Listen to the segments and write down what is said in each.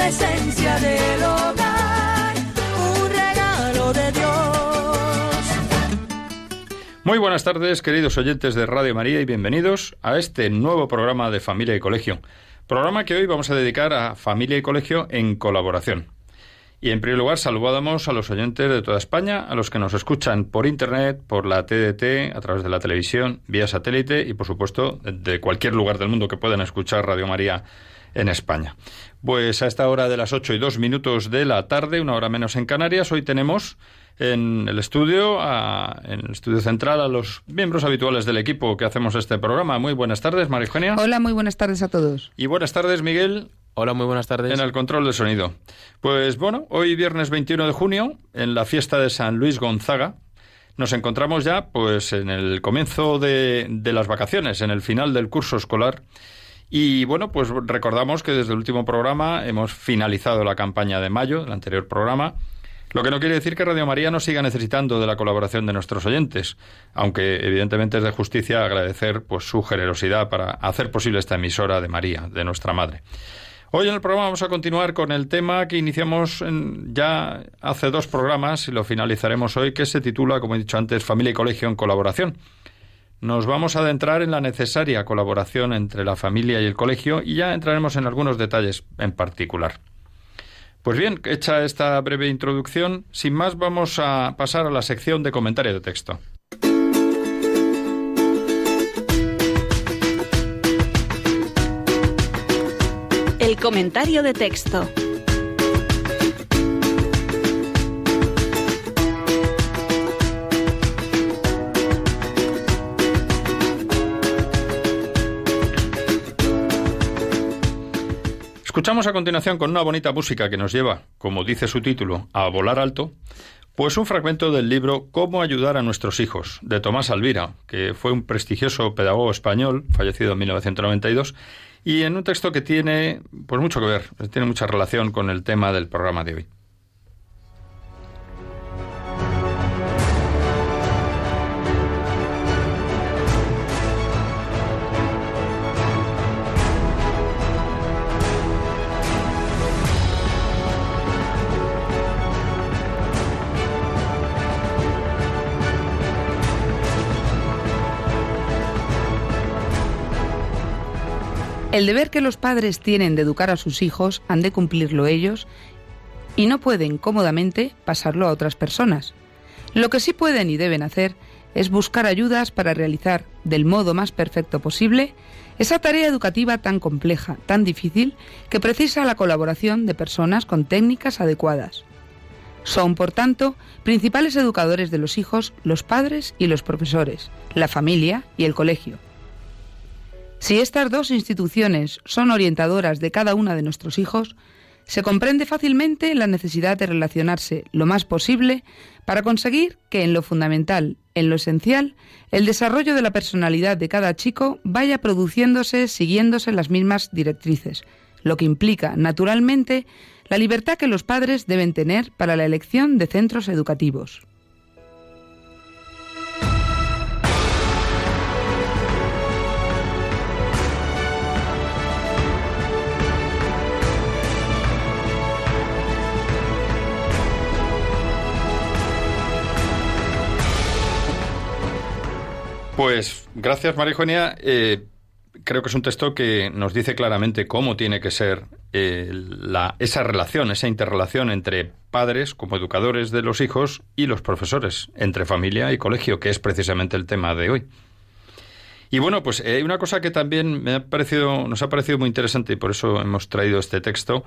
la esencia del hogar, un regalo de Dios. Muy buenas tardes, queridos oyentes de Radio María, y bienvenidos a este nuevo programa de Familia y Colegio. Programa que hoy vamos a dedicar a Familia y Colegio en colaboración. Y en primer lugar, saludamos a los oyentes de toda España, a los que nos escuchan por Internet, por la TDT, a través de la televisión, vía satélite y, por supuesto, de cualquier lugar del mundo que puedan escuchar Radio María en España. Pues a esta hora de las ocho y dos minutos de la tarde, una hora menos en Canarias, hoy tenemos en el estudio, a- en el estudio central, a los miembros habituales del equipo que hacemos este programa. Muy buenas tardes, María Eugenia. Hola, muy buenas tardes a todos. Y buenas tardes, Miguel, Hola, muy buenas tardes. en el control del sonido. Pues bueno, hoy viernes 21 de junio, en la fiesta de San Luis Gonzaga, nos encontramos ya pues en el comienzo de, de las vacaciones, en el final del curso escolar. Y bueno, pues recordamos que desde el último programa hemos finalizado la campaña de mayo, el anterior programa, lo que no quiere decir que Radio María no siga necesitando de la colaboración de nuestros oyentes, aunque evidentemente es de justicia agradecer pues su generosidad para hacer posible esta emisora de María, de nuestra madre. Hoy en el programa vamos a continuar con el tema que iniciamos ya hace dos programas y lo finalizaremos hoy, que se titula, como he dicho antes, Familia y Colegio en Colaboración. Nos vamos a adentrar en la necesaria colaboración entre la familia y el colegio y ya entraremos en algunos detalles en particular. Pues bien, hecha esta breve introducción, sin más vamos a pasar a la sección de comentario de texto. El comentario de texto. Escuchamos a continuación con una bonita música que nos lleva, como dice su título, a volar alto, pues un fragmento del libro Cómo ayudar a nuestros hijos, de Tomás Alvira, que fue un prestigioso pedagogo español, fallecido en 1992, y en un texto que tiene pues mucho que ver, tiene mucha relación con el tema del programa de hoy. El deber que los padres tienen de educar a sus hijos han de cumplirlo ellos y no pueden cómodamente pasarlo a otras personas. Lo que sí pueden y deben hacer es buscar ayudas para realizar del modo más perfecto posible esa tarea educativa tan compleja, tan difícil, que precisa la colaboración de personas con técnicas adecuadas. Son, por tanto, principales educadores de los hijos los padres y los profesores, la familia y el colegio. Si estas dos instituciones son orientadoras de cada una de nuestros hijos, se comprende fácilmente la necesidad de relacionarse lo más posible para conseguir que en lo fundamental, en lo esencial, el desarrollo de la personalidad de cada chico vaya produciéndose siguiéndose las mismas directrices, lo que implica, naturalmente, la libertad que los padres deben tener para la elección de centros educativos. Pues gracias, María Eugenia. Eh, creo que es un texto que nos dice claramente cómo tiene que ser eh, la, esa relación, esa interrelación entre padres como educadores de los hijos y los profesores, entre familia y colegio, que es precisamente el tema de hoy. Y bueno, pues hay una cosa que también me ha parecido, nos ha parecido muy interesante y por eso hemos traído este texto,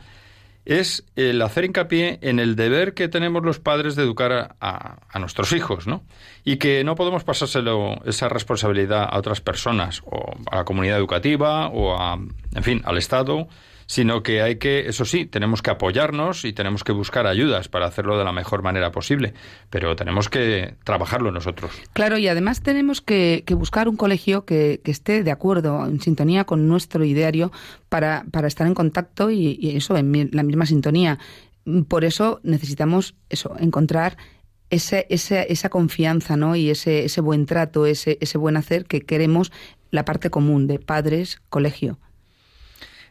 es el hacer hincapié en el deber que tenemos los padres de educar a, a, nuestros hijos, ¿no? Y que no podemos pasárselo esa responsabilidad a otras personas, o a la comunidad educativa, o a, en fin, al Estado, sino que hay que, eso sí, tenemos que apoyarnos y tenemos que buscar ayudas para hacerlo de la mejor manera posible, pero tenemos que trabajarlo nosotros. Claro, y además tenemos que, buscar un colegio que, esté de acuerdo, en sintonía con nuestro ideario, para, para estar en contacto y, eso, en la misma sintonía. Por eso necesitamos eso, encontrar ese, esa confianza ¿no? y ese, ese buen trato, ese, ese buen hacer que queremos la parte común de padres, colegio.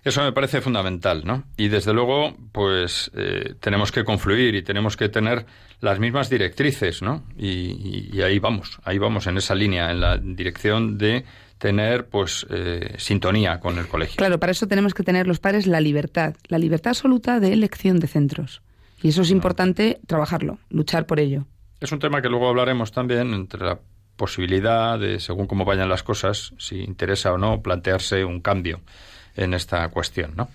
Eso me parece fundamental, ¿no? Y desde luego, pues eh, tenemos que confluir y tenemos que tener las mismas directrices, ¿no? Y, ahí vamos, ahí vamos en esa línea, en la dirección de tener pues eh, sintonía con el colegio. Claro, para eso tenemos que tener los padres la libertad, la libertad absoluta de elección de centros. Y eso es importante trabajarlo, luchar por ello. Es un tema que luego hablaremos también entre la posibilidad de, según cómo vayan las cosas, si interesa o no plantearse un cambio en esta cuestión, ¿no?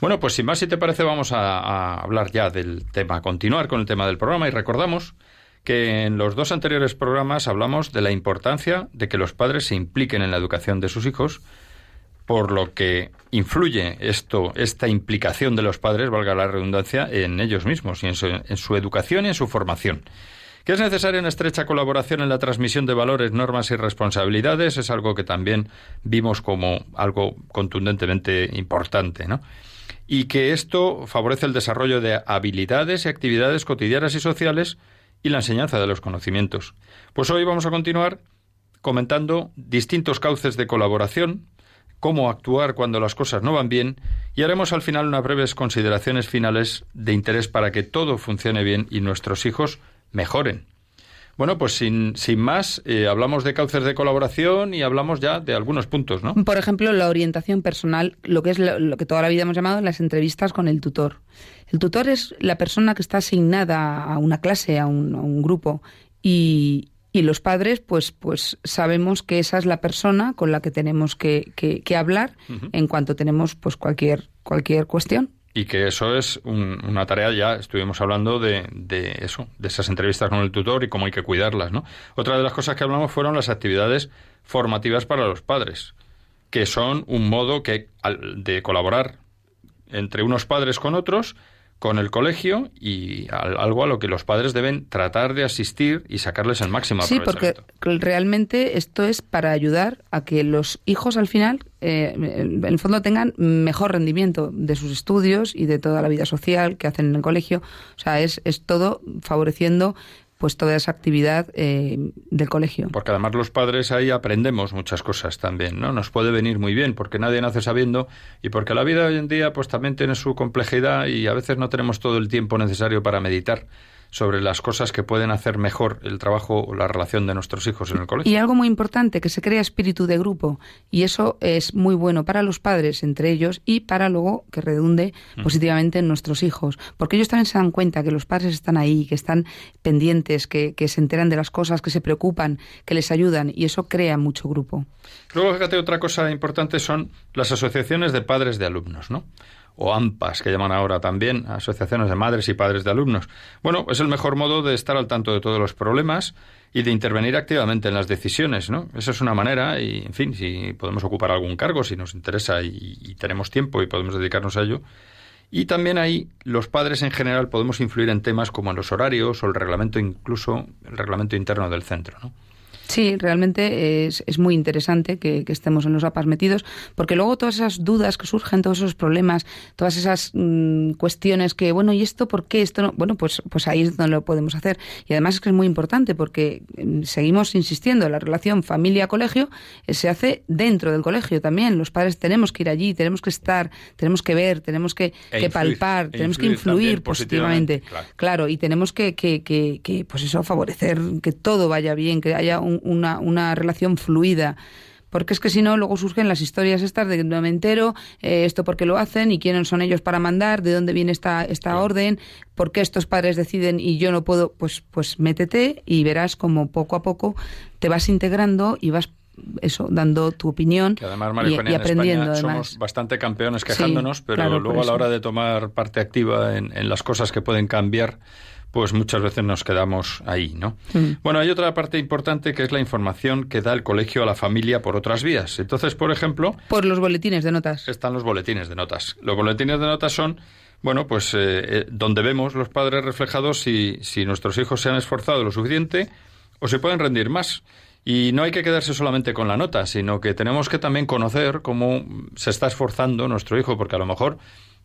Bueno, pues sin más, si te parece, vamos a, hablar ya del tema, continuar con el tema del programa y recordamos que en los dos anteriores programas hablamos de la importancia de que los padres se impliquen en la educación de sus hijos, por lo que influye esto, esta implicación de los padres, valga la redundancia, en ellos mismos y en su, en su educación y en su formación. Que es necesaria una estrecha colaboración en la transmisión de valores, normas y responsabilidades es algo que también vimos como algo contundentemente importante, ¿no? Y que esto favorece el desarrollo de habilidades y actividades cotidianas y sociales y la enseñanza de los conocimientos. Pues hoy vamos a continuar comentando distintos cauces de colaboración, cómo actuar cuando las cosas no van bien y haremos al final unas breves consideraciones finales de interés para que todo funcione bien y nuestros hijos mejoren. Bueno, pues sin, sin más, eh, hablamos de cauces de colaboración y hablamos ya de algunos puntos, ¿no? Por ejemplo, la orientación personal, lo que es lo, que toda la vida hemos llamado las entrevistas con el tutor. El tutor es la persona que está asignada a una clase, a un, grupo, y, y, los padres, pues, pues sabemos que esa es la persona con la que tenemos que, que, hablar en cuanto tenemos pues cualquier, cualquier cuestión y que eso es una tarea ya estuvimos hablando de, de, eso de esas entrevistas con el tutor y cómo hay que cuidarlas no otra de las cosas que hablamos fueron las actividades formativas para los padres que son un modo que de colaborar entre unos padres con otros con el colegio y algo a lo que los padres deben tratar de asistir y sacarles el máximo Sí, porque realmente esto es para ayudar a que los hijos al final, eh, en el fondo, tengan mejor rendimiento de sus estudios y de toda la vida social que hacen en el colegio. O sea, es, es todo favoreciendo pues toda esa actividad eh, del colegio. Porque además los padres ahí aprendemos muchas cosas también, ¿no? Nos puede venir muy bien porque nadie nace sabiendo y porque la vida hoy en día pues también tiene su complejidad y a veces no tenemos todo el tiempo necesario para meditar sobre las cosas que pueden hacer mejor el trabajo o la relación de nuestros hijos en el colegio. Y algo muy importante, que se crea espíritu de grupo. Y eso es muy bueno para los padres, entre ellos, y para luego que redunde positivamente en nuestros hijos. Porque ellos también se dan cuenta que los padres están ahí, que están pendientes, que, que se enteran de las cosas, que se preocupan, que les ayudan. Y eso crea mucho grupo. Luego, fíjate, otra cosa importante son las asociaciones de padres de alumnos, ¿no? O AMPAS, que llaman ahora también, asociaciones de madres y padres de alumnos. Bueno, es el mejor modo de estar al tanto de todos los problemas y de intervenir activamente en las decisiones, ¿no? Esa es una manera y, en fin, si podemos ocupar algún cargo, si nos interesa y, tenemos tiempo y podemos dedicarnos a ello. Y también ahí los padres en general podemos influir en temas como los horarios o el reglamento, incluso el reglamento interno del centro, ¿no? Sí, realmente es, es muy interesante que, estemos en los APAS metidos, porque luego todas esas dudas que surgen, todos esos problemas, todas esas mm, cuestiones que, bueno, ¿y esto por qué? Esto no? Bueno, pues, pues ahí es donde lo podemos hacer. Y además es que es muy importante porque mm, seguimos insistiendo, la relación familia-colegio eh, se hace dentro del colegio también. Los padres tenemos que ir allí, tenemos que estar, tenemos que ver, tenemos que, e palpar, e tenemos que influir positivamente. Claro. y tenemos que, que, que, que, pues eso, favorecer que todo vaya bien, que haya un, una, una relación fluida. Porque es que si no, luego surgen las historias estas de no me entero, eh, esto porque lo hacen y quiénes son ellos para mandar, de dónde viene esta, esta orden, por qué estos padres deciden y yo no puedo, pues, pues métete y verás como poco a poco te vas integrando y vas eso, dando tu opinión que además, y, y, aprendiendo. somos bastante campeones quejándonos, pero luego a la hora de tomar parte activa en, en, las cosas que pueden cambiar, pues muchas veces nos quedamos ahí, ¿no? Mm. Bueno, hay otra parte importante que es la información que da el colegio a la familia por otras vías. Entonces, por ejemplo... Por los boletines de notas. Están los boletines de notas. Los boletines de notas son bueno, pues eh, eh, donde vemos los padres reflejados si, si nuestros hijos se han esforzado lo suficiente o se pueden rendir más. Y no hay que quedarse solamente con la nota, sino que tenemos que también conocer cómo se está esforzando nuestro hijo, porque a lo mejor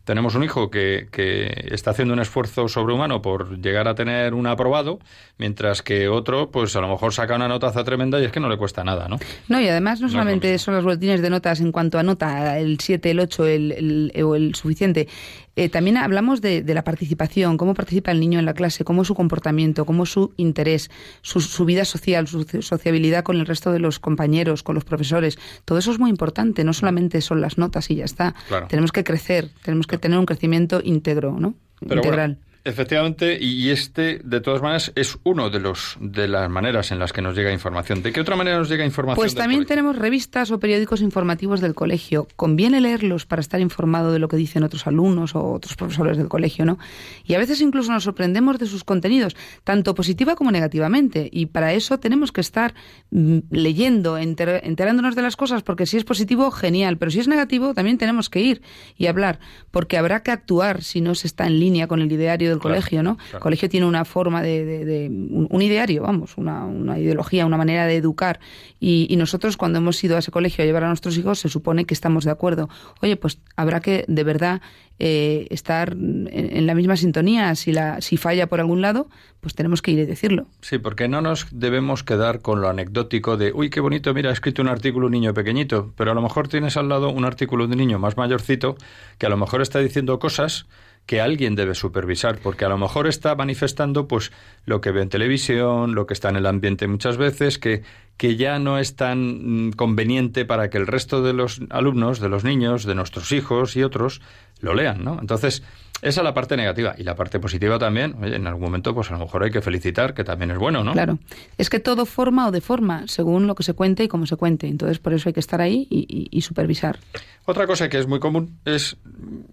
tenemos un hijo que, que, está haciendo un esfuerzo sobrehumano por llegar a tener un aprobado, mientras que otro, pues a lo mejor saca una notaza tremenda y es que no le cuesta nada, ¿no? No, y además no, no solamente son los boletines de notas en cuanto a nota, el 7, el 8 el, el, o el suficiente, eh, también hablamos de, de, la participación, cómo participa el niño en la clase, cómo es su comportamiento, cómo es su interés, su, su, vida social, su sociabilidad con el resto de los compañeros, con los profesores. Todo eso es muy importante, no solamente son las notas y ya está. Claro. Tenemos que crecer, tenemos que tener un crecimiento íntegro, ¿no? Pero Integral. Efectivamente, y este, de todas maneras, es uno de los de las maneras en las que nos llega información. ¿De qué otra manera nos llega información? Pues también colegio? tenemos revistas o periódicos informativos del colegio. Conviene leerlos para estar informado de lo que dicen otros alumnos o otros profesores del colegio, ¿no? Y a veces incluso nos sorprendemos de sus contenidos, tanto positiva como negativamente. Y para eso tenemos que estar mm, leyendo, enter, enterándonos de las cosas, porque si es positivo, genial. Pero si es negativo, también tenemos que ir y hablar, porque habrá que actuar si no se está en línea con el ideario del Claro, colegio, ¿no? claro. El colegio tiene una forma de, de, de un, un, ideario, vamos, una, una, ideología, una manera de educar. Y, y, nosotros cuando hemos ido a ese colegio a llevar a nuestros hijos, se supone que estamos de acuerdo. Oye, pues habrá que de verdad eh, estar en, en, la misma sintonía. Si, la, si falla por algún lado, pues tenemos que ir y decirlo. Sí, porque no nos debemos quedar con lo anecdótico de, uy, qué bonito, mira, ha escrito un artículo un niño pequeñito, pero a lo mejor tienes al lado un artículo de un niño más mayorcito que a lo mejor está diciendo cosas que alguien debe supervisar, porque a lo mejor está manifestando pues lo que ve en televisión, lo que está en el ambiente muchas veces, que, que ya no es tan mm, conveniente para que el resto de los alumnos, de los niños, de nuestros hijos y otros lo lean, ¿no? Entonces, esa es la parte negativa. Y la parte positiva también, oye, en algún momento, pues a lo mejor hay que felicitar, que también es bueno, ¿no? Claro. Es que todo forma o deforma, según lo que se cuente y cómo se cuente. Entonces, por eso hay que estar ahí y, y, y supervisar. Otra cosa que es muy común es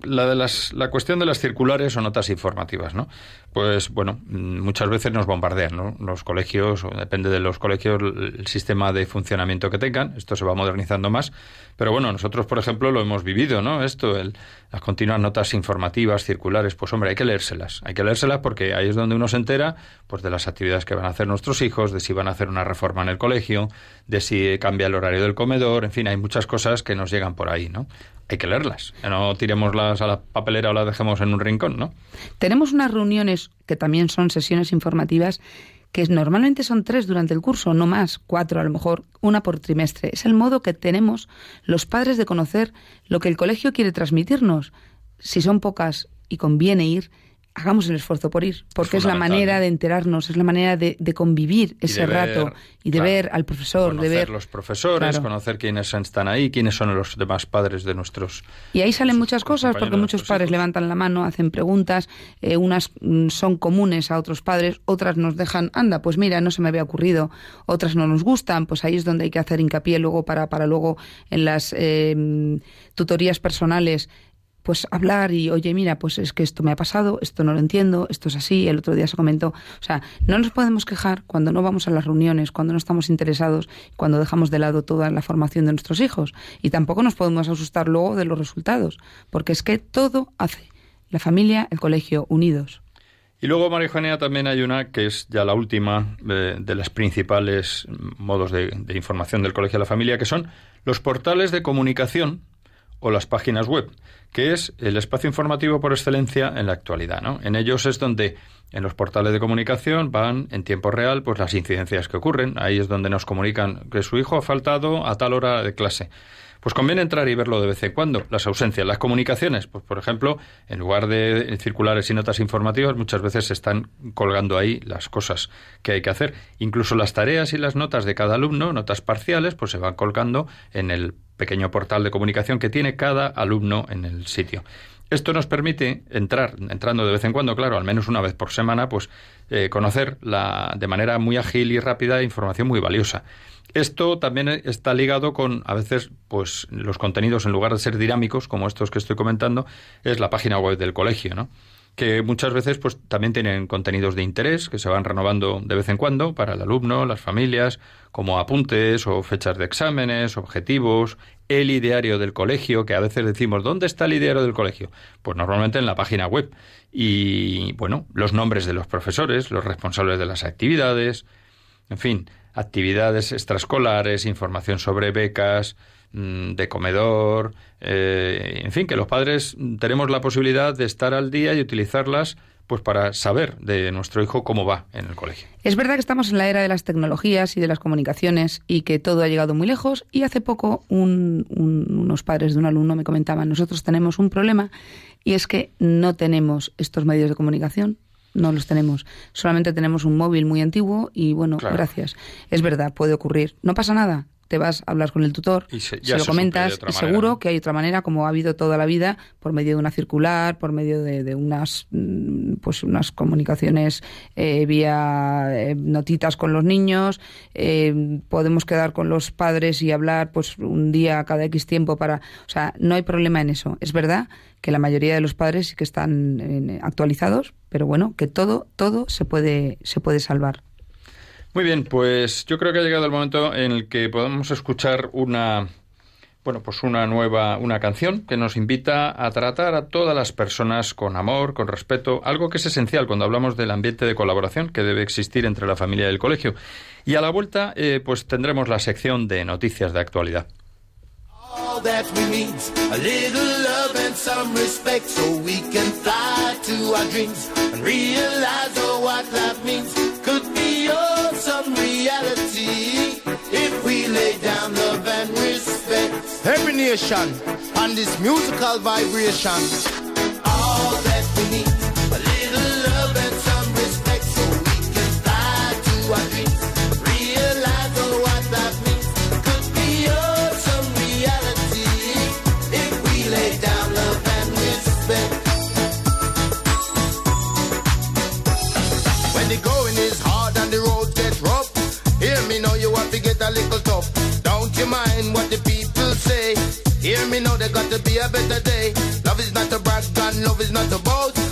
la de las, la cuestión de las circulares o notas informativas, ¿no? Pues, bueno, muchas veces nos bombardean, ¿no? Los colegios, o depende de los colegios, el sistema de funcionamiento que tengan. Esto se va modernizando más. Pero bueno, nosotros, por ejemplo, lo hemos vivido, ¿no? Esto, el, las continuas notas informativas, circulares, pues hombre, hay que leérselas. Hay que leérselas porque ahí es donde uno se entera pues de las actividades que van a hacer nuestros hijos, de si van a hacer una reforma en el colegio, de si cambia el horario del comedor, en fin, hay muchas cosas que nos llegan por ahí, ¿no? Hay que leerlas, no tiremoslas a la papelera o las dejemos en un rincón, ¿no? Tenemos unas reuniones que también son sesiones informativas que normalmente son tres durante el curso, no más, cuatro a lo mejor, una por trimestre. Es el modo que tenemos los padres de conocer lo que el colegio quiere transmitirnos. Si son pocas y conviene ir, hagamos el esfuerzo por ir, porque es, es la manera de enterarnos, es la manera de, de convivir ese de ver, rato y de claro, ver al profesor, conocer de ver los profesores, claro. conocer quiénes están ahí, quiénes son los demás padres de nuestros. Y ahí salen muchas cosas, porque muchos padres hijos. levantan la mano, hacen preguntas, eh, unas mm, son comunes a otros padres, otras nos dejan, anda, pues mira, no se me había ocurrido, otras no nos gustan, pues ahí es donde hay que hacer hincapié luego para, para luego en las eh, tutorías personales pues hablar y, oye, mira, pues es que esto me ha pasado, esto no lo entiendo, esto es así, el otro día se comentó. O sea, no nos podemos quejar cuando no vamos a las reuniones, cuando no estamos interesados, cuando dejamos de lado toda la formación de nuestros hijos. Y tampoco nos podemos asustar luego de los resultados, porque es que todo hace la familia, el colegio, unidos. Y luego, María también hay una que es ya la última de, de las principales modos de, de información del colegio a la familia, que son los portales de comunicación o las páginas web, que es el espacio informativo por excelencia en la actualidad. ¿no? En ellos es donde en los portales de comunicación van en tiempo real pues las incidencias que ocurren. Ahí es donde nos comunican que su hijo ha faltado a tal hora de clase. pues conviene entrar y verlo de vez en cuando. Las ausencias, las comunicaciones, pues por ejemplo, en lugar de circulares y notas informativas, muchas veces se están colgando ahí las cosas que hay que hacer. Incluso las tareas y las notas de cada alumno, notas parciales, pues se van colgando en el pequeño portal de comunicación que tiene cada alumno en el sitio. Esto nos permite entrar, entrando de vez en cuando, claro, al menos una vez por semana, pues eh, conocer la, de manera muy ágil y rápida información muy valiosa. Esto también está ligado con, a veces, pues los contenidos, en lugar de ser dinámicos, como estos que estoy comentando, es la página web del colegio, ¿no? Que muchas veces pues también tienen contenidos de interés que se van renovando de vez en cuando para el alumno, las familias, como apuntes o fechas de exámenes, objetivos, el ideario del colegio, que a veces decimos, ¿dónde está el ideario del colegio? Pues normalmente en la página web. Y bueno, los nombres de los profesores, los responsables de las actividades, en fin, actividades extraescolares, información sobre becas, de comedor, eh, en fin, que los padres tenemos la posibilidad de estar al día y utilizarlas pues para saber de nuestro hijo cómo va en el colegio. Es verdad que estamos en la era de las tecnologías y de las comunicaciones y que todo ha llegado muy lejos y hace poco unos padres de un alumno me comentaban, nosotros tenemos un problema y es que no tenemos estos medios de comunicación, no los tenemos. Solamente tenemos un móvil muy antiguo y bueno, gracias. Es verdad, puede ocurrir. No pasa nada te vas a hablar con el tutor, y se, lo comentas y seguro que hay otra manera, como ha habido toda la vida, por medio de una circular, por medio de, unas mm, pues unas comunicaciones eh, vía eh, notitas con los niños, eh, podemos quedar con los padres y hablar pues un día cada X tiempo para, o sea, no hay problema en eso. Es verdad que la mayoría de los padres sí que están actualizados, pero bueno, que todo todo se puede se puede salvar. Muy bien, pues yo creo que ha llegado el momento en el que podemos escuchar una bueno, pues una nueva una canción que nos invita a tratar a todas las personas con amor, con respeto, algo que es esencial cuando hablamos del ambiente de colaboración que debe existir entre la familia y el colegio. Y a la vuelta, eh, pues tendremos la sección de noticias de actualidad. Reality if we lay down love and respect. Every nation on this musical vibration. Little tough. Don't you mind what the people say? Hear me know there got to be a better day. Love is not a brag and love is not a boast.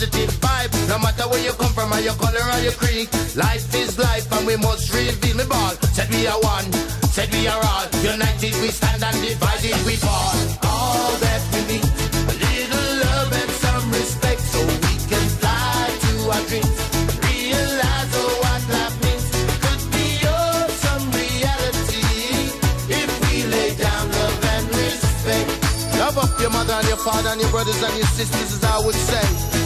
Positive vibe. No matter where you come from or your color or your creed. Life is life and we must reveal me ball. Said we are one, said we are all. United we stand and divided we fall. All that we need, a little love and some respect so we can fly to our dreams. Realize oh, what life means. Could be oh, some reality if we lay down love and respect. Love up your mother and your father and your brothers and your sisters, as I would say.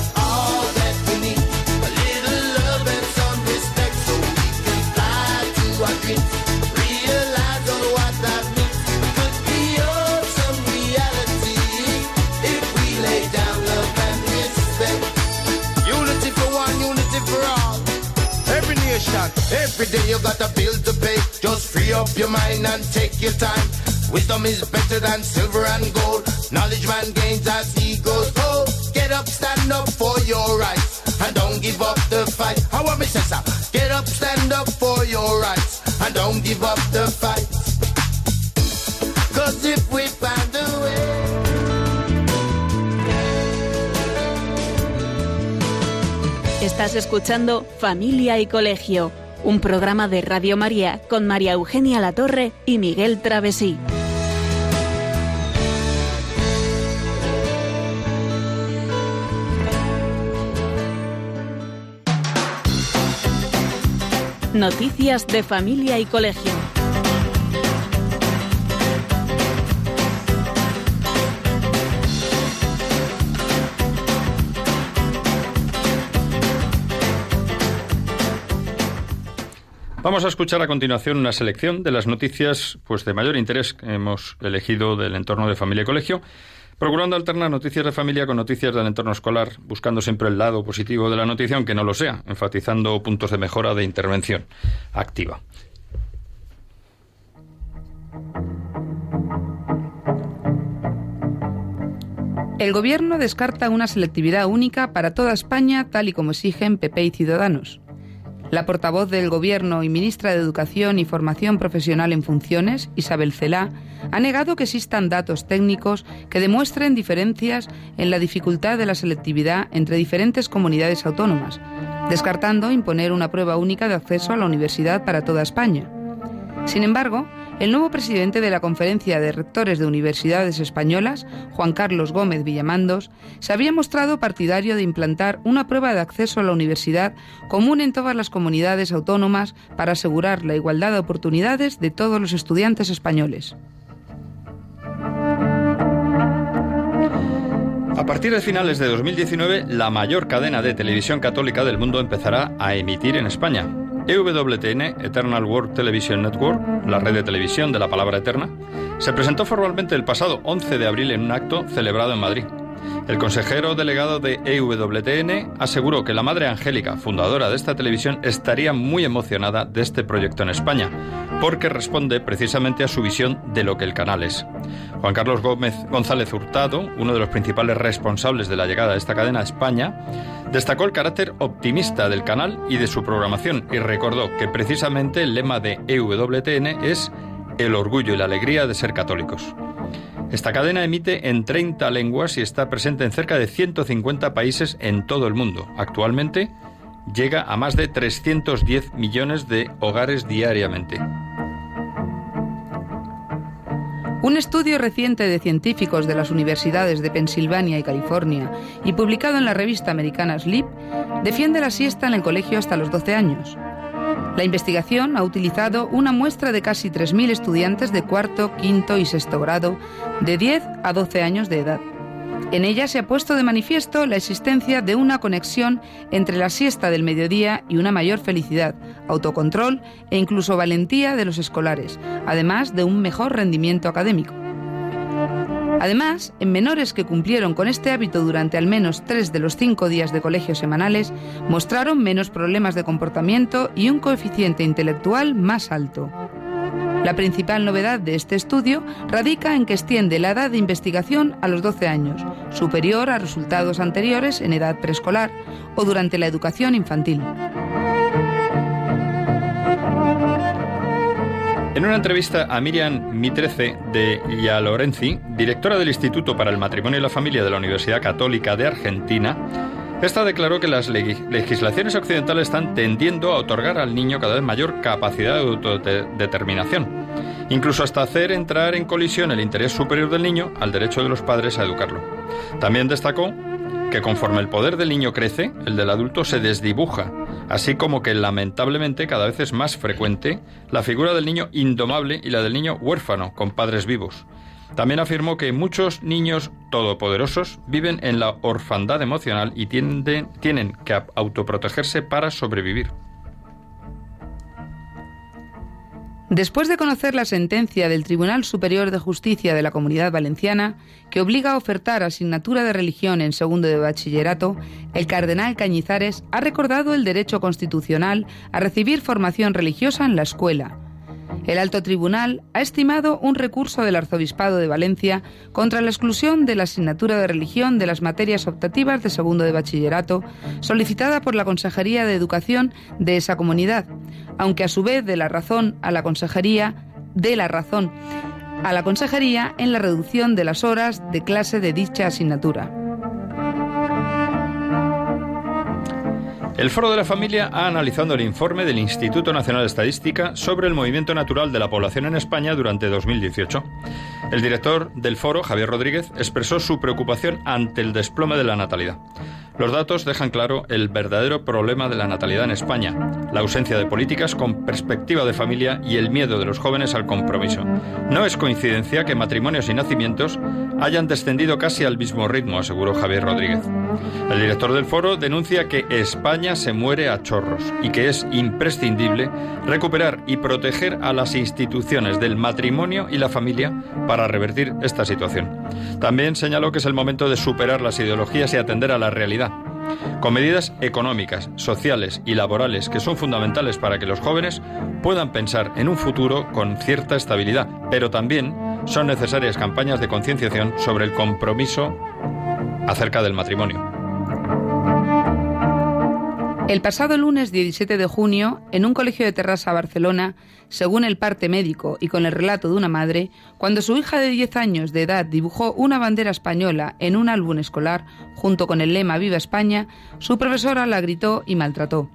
Your mind and take your time. Wisdom is better than silver and gold. Knowledge man gains as he goes. Oh, get up, stand up for your rights. And don't give up the fight. How am I say, Get up, stand up for your rights. And don't give up the fight. Cause if we find a way. Estás escuchando Familia y Colegio, un programa de Radio María con María Eugenia Latorre y Miguel Travesí. Noticias de familia y colegio. Vamos a escuchar a continuación una selección de las noticias pues de mayor interés que hemos elegido del entorno de familia y colegio, procurando alternar noticias de familia con noticias del entorno escolar, buscando siempre el lado positivo de la noticia, aunque no lo sea, enfatizando puntos de mejora de intervención activa. El Gobierno descarta una selectividad única para toda España, tal y como exigen PP y Ciudadanos. La portavoz del Gobierno y ministra de Educación y Formación Profesional en Funciones, Isabel Celá, ha negado que existan datos técnicos que demuestren diferencias en la dificultad de la selectividad entre diferentes comunidades autónomas, descartando imponer una prueba única de acceso a la universidad para toda España. Sin embargo, el nuevo presidente de la Conferencia de Rectores de Universidades Españolas, Juan Carlos Gómez Villamandos, se había mostrado partidario de implantar una prueba de acceso a la universidad común en todas las comunidades autónomas para asegurar la igualdad de oportunidades de todos los estudiantes españoles. A partir de finales de 2019, la mayor cadena de televisión católica del mundo empezará a emitir en España. EWTN, Eternal World Television Network, la red de televisión de la palabra eterna, se presentó formalmente el pasado 11 de abril en un acto celebrado en Madrid. El consejero delegado de EWTN aseguró que la Madre Angélica, fundadora de esta televisión, estaría muy emocionada de este proyecto en España, porque responde precisamente a su visión de lo que el canal es. Juan Carlos Gómez González Hurtado, uno de los principales responsables de la llegada de esta cadena a España, destacó el carácter optimista del canal y de su programación y recordó que precisamente el lema de EWTN es el orgullo y la alegría de ser católicos. Esta cadena emite en 30 lenguas y está presente en cerca de 150 países en todo el mundo. Actualmente llega a más de 310 millones de hogares diariamente. Un estudio reciente de científicos de las universidades de Pensilvania y California y publicado en la revista americana Sleep defiende la siesta en el colegio hasta los 12 años. La investigación ha utilizado una muestra de casi 3.000 estudiantes de cuarto, quinto y sexto grado de 10 a 12 años de edad. En ella se ha puesto de manifiesto la existencia de una conexión entre la siesta del mediodía y una mayor felicidad, autocontrol e incluso valentía de los escolares, además de un mejor rendimiento académico. Además, en menores que cumplieron con este hábito durante al menos tres de los cinco días de colegio semanales, mostraron menos problemas de comportamiento y un coeficiente intelectual más alto. La principal novedad de este estudio radica en que extiende la edad de investigación a los 12 años, superior a resultados anteriores en edad preescolar o durante la educación infantil. En una entrevista a Miriam Mitrece de Lorenzi, directora del Instituto para el Matrimonio y la Familia de la Universidad Católica de Argentina, esta declaró que las legislaciones occidentales están tendiendo a otorgar al niño cada vez mayor capacidad de autodeterminación, incluso hasta hacer entrar en colisión el interés superior del niño al derecho de los padres a educarlo. También destacó que conforme el poder del niño crece, el del adulto se desdibuja, así como que lamentablemente cada vez es más frecuente la figura del niño indomable y la del niño huérfano con padres vivos. También afirmó que muchos niños todopoderosos viven en la orfandad emocional y tienen que autoprotegerse para sobrevivir. Después de conocer la sentencia del Tribunal Superior de Justicia de la Comunidad Valenciana, que obliga a ofertar asignatura de religión en segundo de bachillerato, el cardenal Cañizares ha recordado el derecho constitucional a recibir formación religiosa en la escuela, el alto tribunal ha estimado un recurso del Arzobispado de Valencia contra la exclusión de la asignatura de religión de las materias optativas de segundo de bachillerato, solicitada por la Consejería de Educación de esa comunidad, aunque a su vez de la razón a la Consejería de la razón a la Consejería en la reducción de las horas de clase de dicha asignatura. El Foro de la Familia ha analizado el informe del Instituto Nacional de Estadística sobre el movimiento natural de la población en España durante 2018. El director del foro, Javier Rodríguez, expresó su preocupación ante el desplome de la natalidad. Los datos dejan claro el verdadero problema de la natalidad en España, la ausencia de políticas con perspectiva de familia y el miedo de los jóvenes al compromiso. No es coincidencia que matrimonios y nacimientos hayan descendido casi al mismo ritmo, aseguró Javier Rodríguez. El director del foro denuncia que España se muere a chorros y que es imprescindible recuperar y proteger a las instituciones del matrimonio y la familia para revertir esta situación. También señaló que es el momento de superar las ideologías y atender a la realidad con medidas económicas, sociales y laborales que son fundamentales para que los jóvenes puedan pensar en un futuro con cierta estabilidad, pero también son necesarias campañas de concienciación sobre el compromiso acerca del matrimonio. El pasado lunes 17 de junio, en un colegio de Terrassa, Barcelona, según el parte médico y con el relato de una madre, cuando su hija de 10 años de edad dibujó una bandera española en un álbum escolar junto con el lema Viva España, su profesora la gritó y maltrató.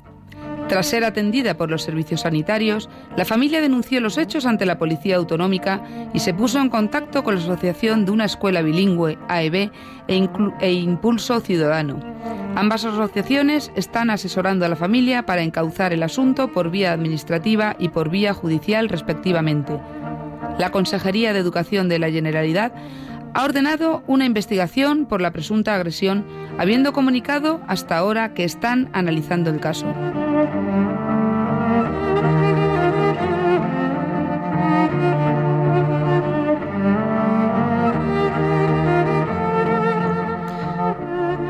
Tras ser atendida por los servicios sanitarios, la familia denunció los hechos ante la Policía Autonómica y se puso en contacto con la Asociación de una Escuela Bilingüe, AEB, e, e, Impulso Ciudadano. Ambas asociaciones están asesorando a la familia para encauzar el asunto por vía administrativa y por vía judicial respectivamente. La Consejería de Educación de la Generalidad ha ordenado una investigación por la presunta agresión, habiendo comunicado hasta ahora que están analizando el caso.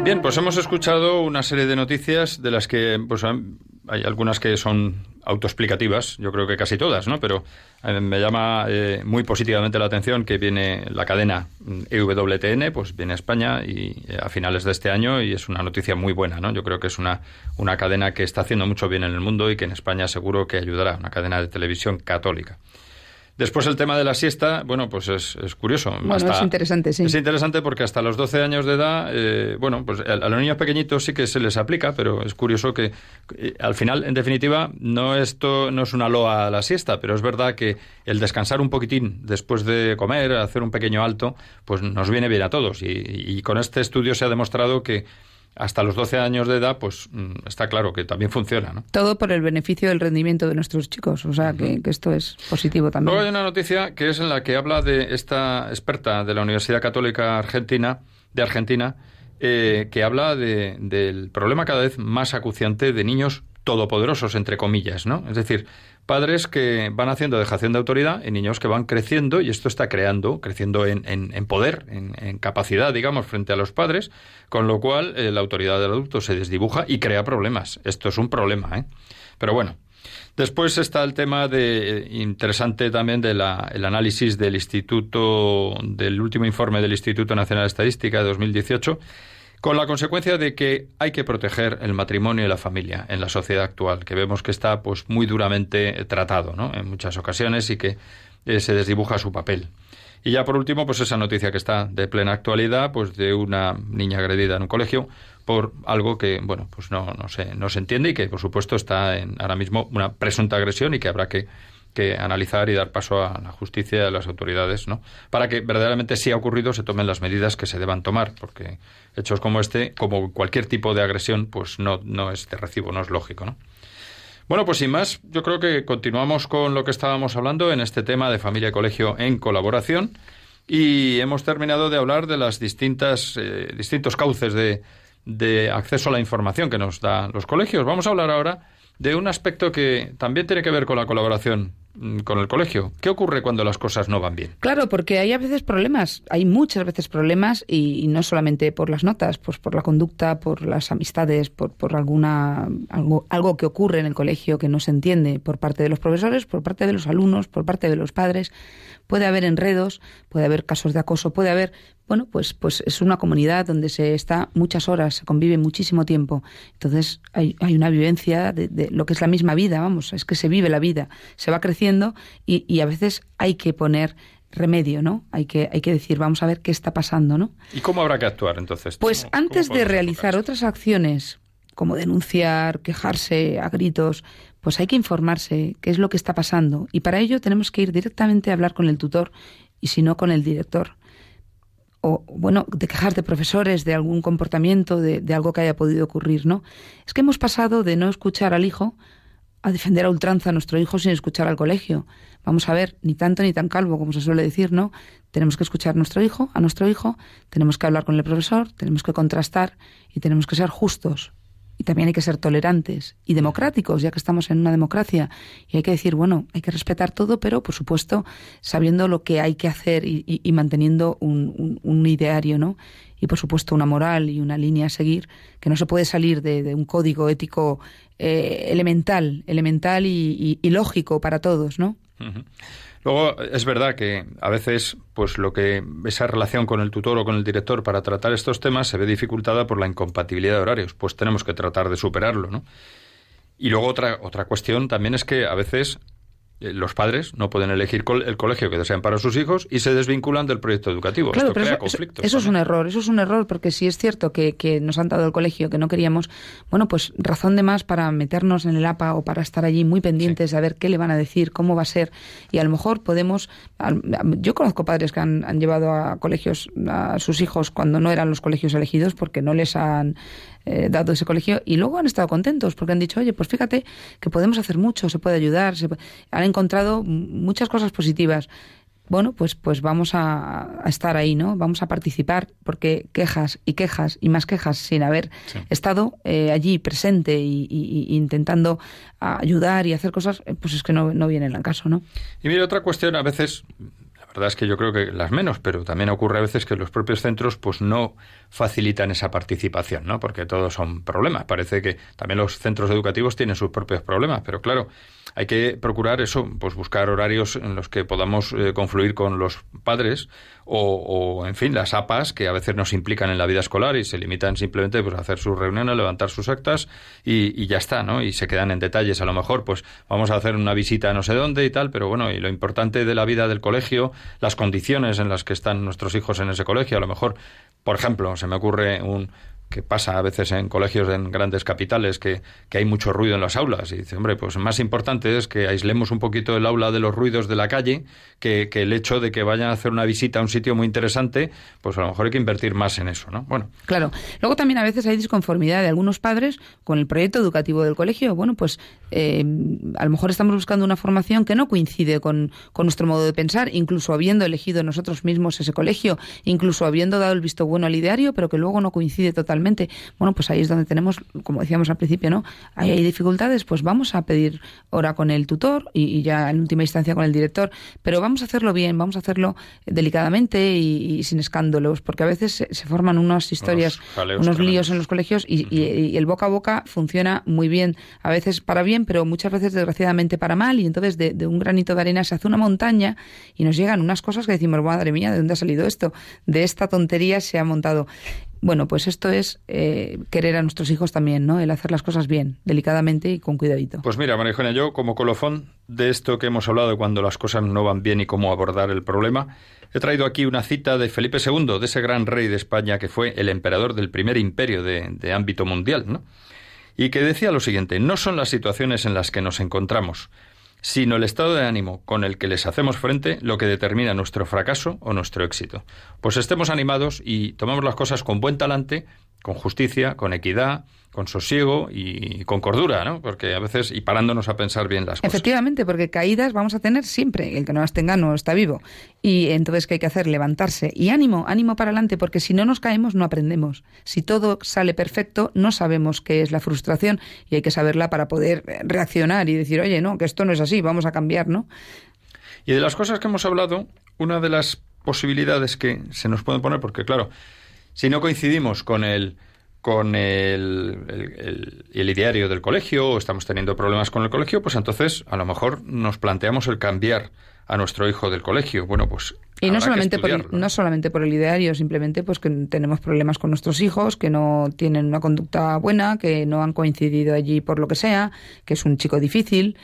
Bien, pues hemos escuchado una serie de noticias de las que pues, hay algunas que son autoexplicativas, yo creo que casi todas, ¿no? Pero eh, me llama eh, muy positivamente la atención que viene la cadena EWTN, pues viene a España y eh, a finales de este año y es una noticia muy buena, ¿no? Yo creo que es una, una cadena que está haciendo mucho bien en el mundo y que en España seguro que ayudará, una cadena de televisión católica. Después el tema de la siesta, bueno, pues es, curioso. Bueno, es interesante, sí. Es interesante porque hasta los 12 años de edad, eh, bueno, pues a, los niños pequeñitos sí que se les aplica, pero es curioso que eh, al final, en definitiva, no esto no es una loa a la siesta, pero es verdad que el descansar un poquitín después de comer, hacer un pequeño alto, pues nos viene bien a todos. y con este estudio se ha demostrado que hasta los 12 años de edad, pues mm, está claro que también funciona. ¿no? Todo por el beneficio del rendimiento de nuestros chicos, o sea, que, esto es positivo también. Luego hay una noticia que es en la que habla de esta experta de la Universidad Católica Argentina, de Argentina, eh, que habla de, del problema cada vez más acuciante de niños todopoderosos, entre comillas, ¿no? Es decir, padres que van haciendo dejación de autoridad en niños que van creciendo y esto está creando, creciendo en, en, poder, en, capacidad, digamos, frente a los padres, con lo cual eh, la autoridad del adulto se desdibuja y crea problemas. Esto es un problema, ¿eh? Pero bueno. Después está el tema de, eh, interesante también del análisis del Instituto, del último informe del Instituto Nacional de Estadística de 2018, con la consecuencia de que hay que proteger el matrimonio y la familia en la sociedad actual, que vemos que está pues muy duramente tratado, ¿no? En muchas ocasiones y que eh, se desdibuja su papel. Y ya por último, pues esa noticia que está de plena actualidad, pues de una niña agredida en un colegio por algo que, bueno, pues no, no, se, no se entiende y que por supuesto está en ahora mismo una presunta agresión y que habrá que que analizar y dar paso a la justicia y a las autoridades, ¿no? Para que verdaderamente si ha ocurrido se tomen las medidas que se deban tomar, porque hechos como este, como cualquier tipo de agresión, pues no, no es de recibo, no es lógico, ¿no? Bueno, pues sin más, yo creo que continuamos con lo que estábamos hablando en este tema de familia y colegio en colaboración y hemos terminado de hablar de las distintas eh, distintos cauces de, de acceso a la información que nos dan los colegios. Vamos a hablar ahora de un aspecto que también tiene que ver con la colaboración con el colegio. ¿Qué ocurre cuando las cosas no van bien? Claro, porque hay a veces problemas, hay muchas veces problemas y, no solamente por las notas, pues por la conducta, por las amistades, por, por alguna algo, algo que ocurre en el colegio que no se entiende por parte de los profesores, por parte de los alumnos, por parte de los padres puede haber enredos, puede haber casos de acoso, puede haber, bueno, pues, pues es una comunidad donde se está muchas horas, se convive muchísimo tiempo. Entonces hay, hay una vivencia de, lo que es la misma vida, vamos, es que se vive la vida, se va creciendo y, y a veces hay que poner remedio, ¿no? Hay que, hay que decir, vamos a ver qué está pasando, ¿no? ¿Y cómo habrá que actuar entonces? Pues antes de realizar otras acciones como denunciar, quejarse a gritos, pues hay que informarse qué es lo que está pasando y para ello tenemos que ir directamente a hablar con el tutor y si no con el director. O, bueno, de quejar de profesores, de algún comportamiento, de, de algo que haya podido ocurrir, ¿no? Es que hemos pasado de no escuchar al hijo a defender a ultranza a nuestro hijo sin escuchar al colegio. Vamos a ver, ni tanto ni tan calvo, como se suele decir, ¿no? Tenemos que escuchar a nuestro hijo, a nuestro hijo, tenemos que hablar con el profesor, tenemos que contrastar y tenemos que ser justos. Y también hay que ser tolerantes y democráticos, ya que estamos en una democracia. Y hay que decir, bueno, hay que respetar todo, pero por supuesto sabiendo lo que hay que hacer y, manteniendo un, un, ideario, ¿no? Y por supuesto una moral y una línea a seguir, que no se puede salir de, un código ético eh, elemental, elemental y, y lógico para todos, ¿no? Luego es verdad que a veces pues lo que esa relación con el tutor o con el director para tratar estos temas se ve dificultada por la incompatibilidad de horarios, pues tenemos que tratar de superarlo, ¿no? Y luego otra otra cuestión también es que a veces los padres no pueden elegir el colegio que desean para sus hijos y se desvinculan del proyecto educativo. Esto crea eso, conflictos. Eso, es un error, eso es un error, porque si es cierto que, que, nos han dado el colegio que no queríamos, bueno, pues razón de más para meternos en el APA o para estar allí muy pendientes de ver qué le van a decir, cómo va a ser, y a lo mejor podemos. Yo conozco padres que han, han llevado a colegios a sus hijos cuando no eran los colegios elegidos porque no les han eh, dado ese colegio y luego han estado contentos porque han dicho, oye, pues fíjate que podemos hacer mucho, se puede ayudar, se han encontrado muchas cosas positivas. Bueno, pues, pues vamos a, estar ahí, ¿no? Vamos a participar porque quejas y quejas y más quejas sin haber estado eh, allí presente y, intentando ayudar y hacer cosas, eh, pues es que no, no viene al caso, ¿no? Y mira, otra cuestión a veces verdad es que yo creo que las menos, pero también ocurre a veces que los propios centros pues no facilitan esa participación, ¿no? Porque todos son problemas. Parece que también los centros educativos tienen sus propios problemas, pero claro, hay que procurar eso, pues buscar horarios en los que podamos eh, confluir con los padres o, en fin, las APAs que a veces nos implican en la vida escolar y se limitan simplemente pues, a hacer sus reuniones, levantar sus actas y, y, ya está, ¿no? Y se quedan en detalles. A lo mejor, pues vamos a hacer una visita a no sé dónde y tal, pero bueno, y lo importante de la vida del colegio, las condiciones en las que están nuestros hijos en ese colegio, a lo mejor, por ejemplo, se me ocurre un, que pasa a veces en colegios en grandes capitales, que, hay mucho ruido en las aulas. Y dice, hombre, pues más importante es que aislemos un poquito el aula de los ruidos de la calle, que, el hecho de que vayan a hacer una visita a un sitio muy interesante, pues a lo mejor hay que invertir más en eso, ¿no? Bueno. Claro. Luego también a veces hay disconformidad de algunos padres con el proyecto educativo del colegio. Bueno, pues eh, a lo mejor estamos buscando una formación que no coincide con, con nuestro modo de pensar, incluso habiendo elegido nosotros mismos ese colegio, incluso habiendo dado el visto bueno al ideario, pero que luego no coincide totalmente bueno, pues ahí es donde tenemos, como decíamos al principio, ¿no? Ahí hay dificultades, pues vamos a pedir hora con el tutor y, ya en última instancia con el director, pero vamos a hacerlo bien, vamos a hacerlo delicadamente y, sin escándalos, porque a veces se, forman unas historias, unos, líos en los colegios y, el boca a boca funciona muy bien, a veces para bien, pero muchas veces desgraciadamente para mal, y entonces de, de un granito de arena se hace una montaña y nos llegan unas cosas que decimos, madre mía, ¿de dónde ha salido esto? De esta tontería se ha montado. Bueno, pues esto es eh, querer a nuestros hijos también, ¿no? El hacer las cosas bien, delicadamente y con cuidadito. Pues mira, María Eugenia, yo como colofón de esto que hemos hablado cuando las cosas no van bien y cómo abordar el problema, he traído aquí una cita de Felipe II, de ese gran rey de España que fue el emperador del primer imperio de, de ámbito mundial, ¿no? Y que decía lo siguiente, no son las situaciones en las que nos encontramos, sino el estado de ánimo con el que les hacemos frente lo que determina nuestro fracaso o nuestro éxito. Pues estemos animados y tomamos las cosas con buen talante, con justicia, con equidad, con sosiego y con cordura, ¿no? Porque a veces, y parándonos a pensar bien las cosas. Efectivamente, porque caídas vamos a tener siempre. El que no las tenga no está vivo. Y entonces, ¿qué hay que hacer? Levantarse. Y ánimo, ánimo para adelante, porque si no nos caemos, no aprendemos. Si todo sale perfecto, no sabemos qué es la frustración y hay que saberla para poder reaccionar y decir, oye, no, que esto no es así, vamos a cambiar, ¿no? Y de las cosas que hemos hablado, una de las posibilidades que se nos pueden poner, porque claro, si no coincidimos con el con el, el, ideario del colegio o estamos teniendo problemas con el colegio, pues entonces a lo mejor nos planteamos el cambiar a nuestro hijo del colegio. Bueno, pues y no solamente por el, no solamente por el ideario, simplemente pues que tenemos problemas con nuestros hijos, que no tienen una conducta buena, que no han coincidido allí por lo que sea, que es un chico difícil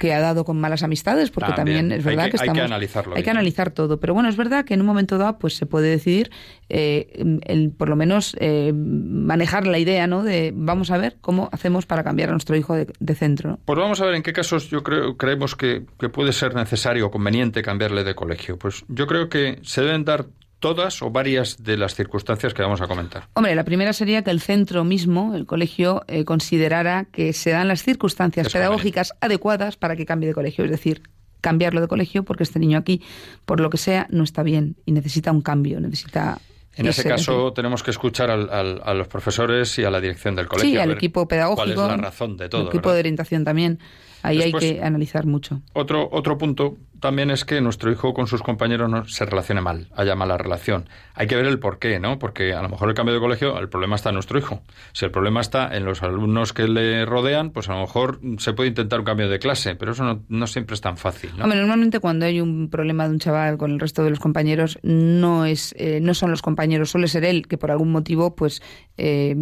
que ha dado con malas amistades, porque también, es verdad que, estamos, hay que analizarlo. Hay que analizar todo, pero bueno, es verdad que en un momento dado pues se puede decidir, eh, el, por lo menos eh, manejar la idea, ¿no? De vamos a ver cómo hacemos para cambiar a nuestro hijo de, centro. Pues vamos a ver en qué casos yo creo creemos que, que puede ser necesario o conveniente cambiarle de colegio. Pues yo creo que se deben dar todas o varias de las circunstancias que vamos a comentar? Hombre, la primera sería que el centro mismo, el colegio, eh, considerara que se dan las circunstancias pedagógicas adecuadas para que cambie de colegio. Es decir, cambiarlo de colegio porque este niño aquí, por lo que sea, no está bien y necesita un cambio, necesita en ese caso tenemos que escuchar a los profesores y a la dirección del colegio. Sí, al equipo pedagógico. ¿Cuál es la razón de todo? El equipo de orientación también. Ahí hay que analizar mucho. Otro, otro punto también es que nuestro hijo con sus compañeros no se relacione mal, haya mala relación. Hay que ver el por qué, ¿no? Porque a lo mejor el cambio de colegio, el problema está en nuestro hijo. Si el problema está en los alumnos que le rodean, pues a lo mejor se puede intentar un cambio de clase, pero eso no, siempre es tan fácil, ¿no? normalmente cuando hay un problema de un chaval con el resto de los compañeros, no es eh, no son los compañeros, suele ser él que por algún motivo, pues... Eh,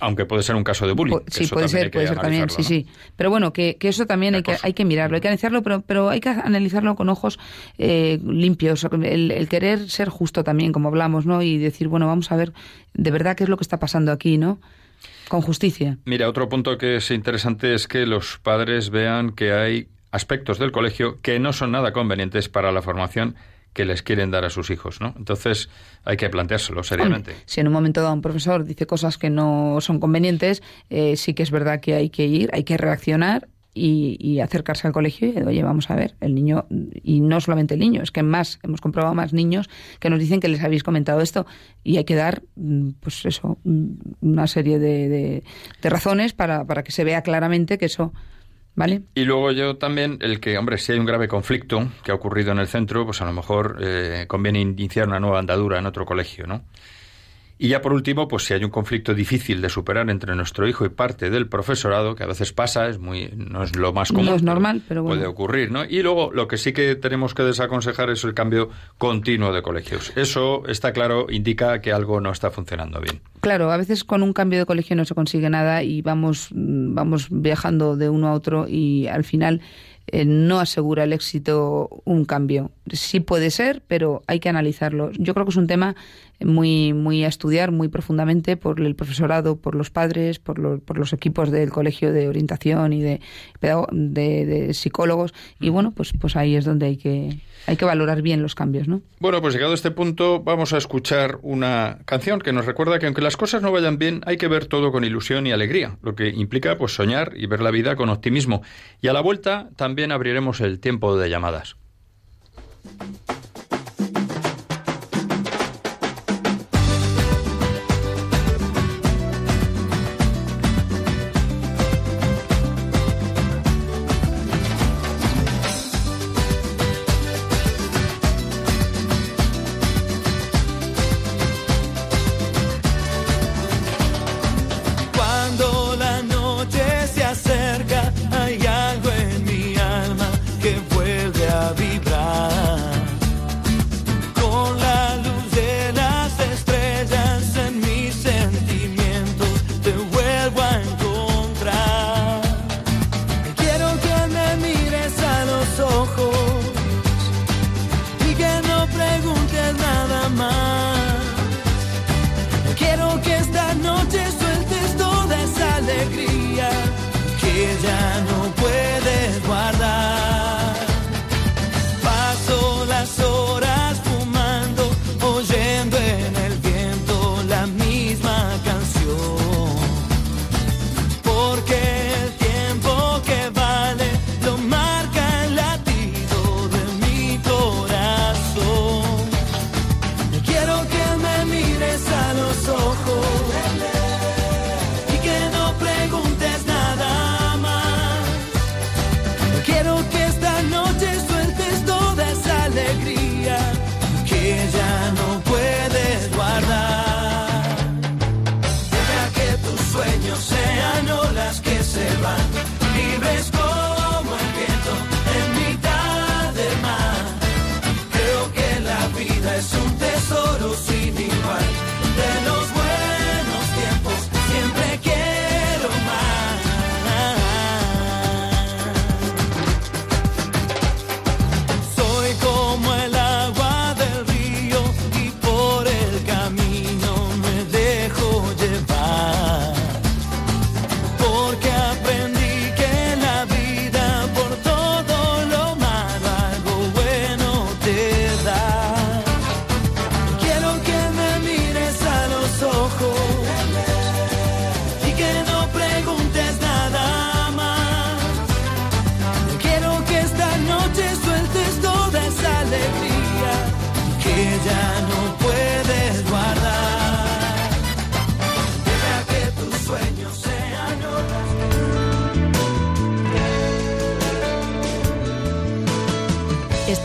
Aunque puede ser un caso de bullying. sí, puede ser, puede ser también, sí, sí. Pero bueno, que, que eso también hay que, hay que mirarlo, hay que analizarlo, pero, pero hay que analizarlo con ojos eh, limpios, el, querer ser justo también, como hablamos, ¿no? Y decir, bueno, vamos a ver de verdad qué es lo que está pasando aquí, ¿no? Con justicia. Mira, otro punto que es interesante es que los padres vean que hay aspectos del colegio que no son nada convenientes para la formación que les quieren dar a sus hijos, ¿no? Entonces hay que planteárselo seriamente. si en un momento dado un profesor dice cosas que no son convenientes, eh, sí que es verdad que hay que ir, hay que reaccionar y, acercarse al colegio y oye, vamos a ver, el niño, y no solamente el niño, es que más, hemos comprobado más niños que nos dicen que les habéis comentado esto y hay que dar, mm, pues eso, mm, una serie de, razones para, para que se vea claramente que eso... ¿Vale? Y luego yo también, el que, hombre, si hay un grave conflicto que ha ocurrido en el centro, pues a lo mejor eh, conviene iniciar una nueva andadura en otro colegio, ¿no? Y ya por último, pues si hay un conflicto difícil de superar entre nuestro hijo y parte del profesorado, que a veces pasa, es muy, no es lo más común. No es normal, pero, Puede ocurrir, ¿no? Y luego lo que sí que tenemos que desaconsejar es el cambio continuo de colegios. Eso está claro, indica que algo no está funcionando bien. Claro, a veces con un cambio de colegio no se consigue nada y vamos, vamos viajando de uno a otro y al final eh, no asegura el éxito un cambio. Sí puede ser, pero hay que analizarlo. Yo creo que es un tema muy, muy a estudiar muy profundamente por el profesorado, por los padres, por, por los equipos del colegio de orientación y de, de, psicólogos. Y bueno, pues, pues ahí es donde hay que, hay que valorar bien los cambios, ¿no? Bueno, pues llegado a este punto, vamos a escuchar una canción que nos recuerda que aunque las cosas no vayan bien, hay que ver todo con ilusión y alegría, lo que implica pues soñar y ver la vida con optimismo. Y a la vuelta también abriremos el tiempo de llamadas.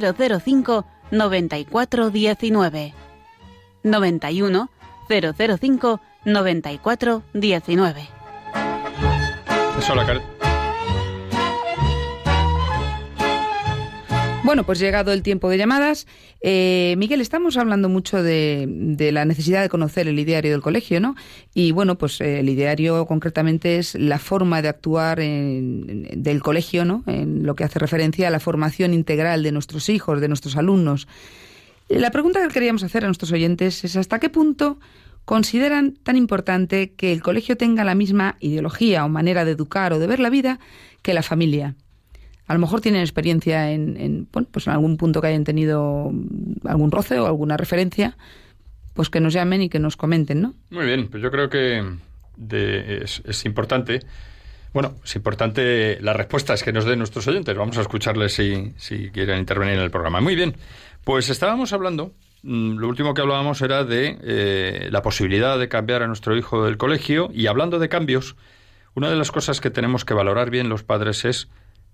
005 9419. 91 005 9419. Eso la Bueno, pues llegado el tiempo de llamadas. Eh, Miguel, estamos hablando mucho de, la necesidad de conocer el ideario del colegio, ¿no? Y bueno, pues eh, el ideario concretamente es la forma de actuar del colegio, ¿no? En lo que hace referencia a la formación integral de nuestros hijos, de nuestros alumnos. La pregunta que queríamos hacer a nuestros oyentes es hasta qué punto consideran tan importante que el colegio tenga la misma ideología o manera de educar o de ver la vida que la familia a lo mejor tienen experiencia en, bueno, pues en algún punto que hayan tenido algún roce o alguna referencia, pues que nos llamen y que nos comenten, ¿no? Muy bien, pues yo creo que es, importante. Bueno, es importante las respuestas que nos den nuestros oyentes. Vamos a escucharles si, si quieren intervenir en el programa. Muy bien, pues estábamos hablando, mm, lo último que hablábamos era de eh, la posibilidad de cambiar a nuestro hijo del colegio y hablando de cambios, una de las cosas que tenemos que valorar bien los padres es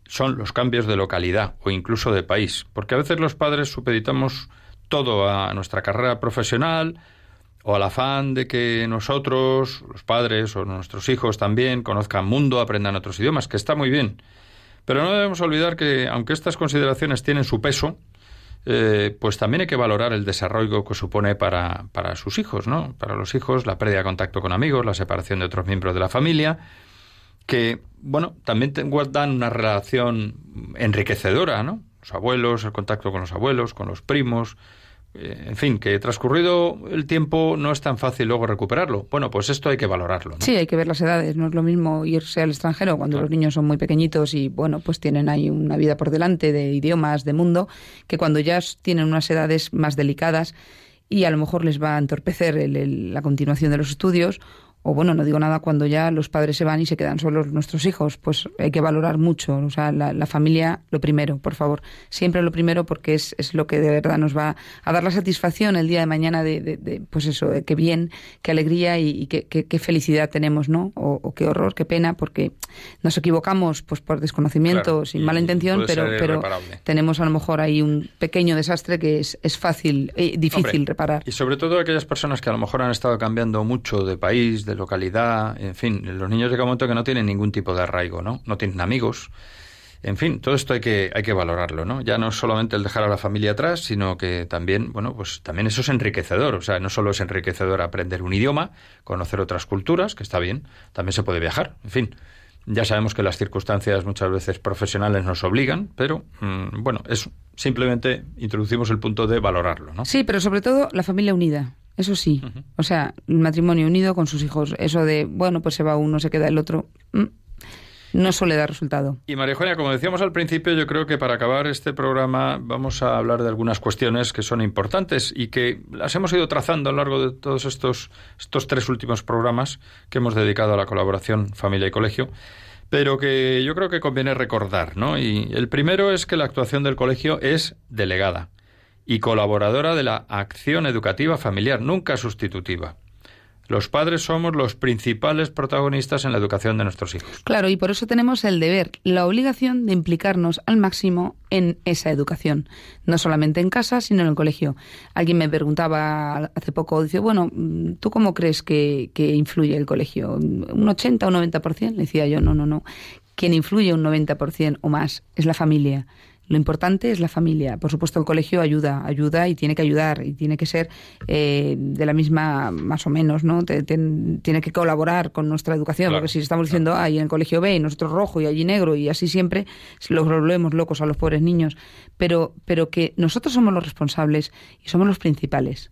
son los cambios de localidad o incluso de país, porque a veces los padres supeditamos todo a nuestra carrera profesional o al afán de que nosotros, los padres o nuestros hijos también conozcan mundo, aprendan otros idiomas, que está muy bien. Pero no debemos olvidar que, aunque estas consideraciones tienen su peso, eh, pues también hay que valorar el desarrollo que supone para, para sus hijos, ¿no? Para los hijos, la pérdida de contacto con amigos, la separación de otros miembros de la familia, que, bueno, también dan una relación enriquecedora, ¿no? Los abuelos, el contacto con los abuelos, con los primos, eh, en fin, que transcurrido el tiempo no es tan fácil luego recuperarlo. Bueno, pues esto hay que valorarlo. Sí, hay que ver las edades. No es lo mismo irse al extranjero cuando los niños son muy pequeñitos y, bueno, pues tienen ahí una vida por delante de idiomas, de mundo, que cuando ya tienen unas edades más delicadas y a lo mejor les va a entorpecer la continuación de los estudios o bueno, no digo nada cuando ya los padres se van y se quedan solos nuestros hijos, pues hay que valorar mucho, o sea, la, familia lo primero, por favor, siempre lo primero porque es, es, lo que de verdad nos va a dar la satisfacción el día de mañana de, de, pues eso, de qué bien, qué alegría y, qué, qué, felicidad tenemos, ¿no? O, qué horror, qué pena, porque nos equivocamos pues por desconocimiento, sin mala intención, pero, pero tenemos a lo mejor ahí un pequeño desastre que es, es fácil, eh, difícil reparar. Y sobre todo aquellas personas que a lo mejor han estado cambiando mucho de país, de localidad, en fin, los niños llega un momento que no tienen ningún tipo de arraigo, ¿no? No tienen amigos. En fin, todo esto hay que, hay que valorarlo, ¿no? Ya no solamente el dejar a la familia atrás, sino que también, bueno, pues también eso es enriquecedor. O sea, no solo es enriquecedor aprender un idioma, conocer otras culturas, que está bien, también se puede viajar, en fin. Ya sabemos que las circunstancias muchas veces profesionales nos obligan, pero mm, bueno, es simplemente introducimos el punto de valorarlo, ¿no? Sí, pero sobre todo la familia unida. Eso sí. O sea, el matrimonio unido con sus hijos. Eso de, bueno, pues se va uno, se queda el otro. Mm, no suele dar resultado. Y María Eugenia, como decíamos al principio, yo creo que para acabar este programa vamos a hablar de algunas cuestiones que son importantes y que las hemos ido trazando a lo largo de todos estos, estos tres últimos programas que hemos dedicado a la colaboración familia y colegio, pero que yo creo que conviene recordar, ¿no? Y el primero es que la actuación del colegio es delegada y colaboradora de la acción educativa familiar, nunca sustitutiva. Los padres somos los principales protagonistas en la educación de nuestros hijos. Claro, y por eso tenemos el deber, la obligación de implicarnos al máximo en esa educación, no solamente en casa, sino en el colegio. Alguien me preguntaba hace poco, dice, bueno, ¿tú cómo crees que, que influye el colegio? ¿Un 80 o un 90%? Le decía yo, no, no, no. Quien influye un 90% o más es la familia Lo importante es la familia. Por supuesto, el colegio ayuda, ayuda y tiene que ayudar y tiene que ser eh, de la misma, más o menos, ¿no? tiene que colaborar con nuestra educación, porque si estamos diciendo, ay, en el colegio B y nosotros rojo y allí negro y así siempre, los volvemos locos a los pobres niños. Pero, pero que nosotros somos los responsables y somos los principales.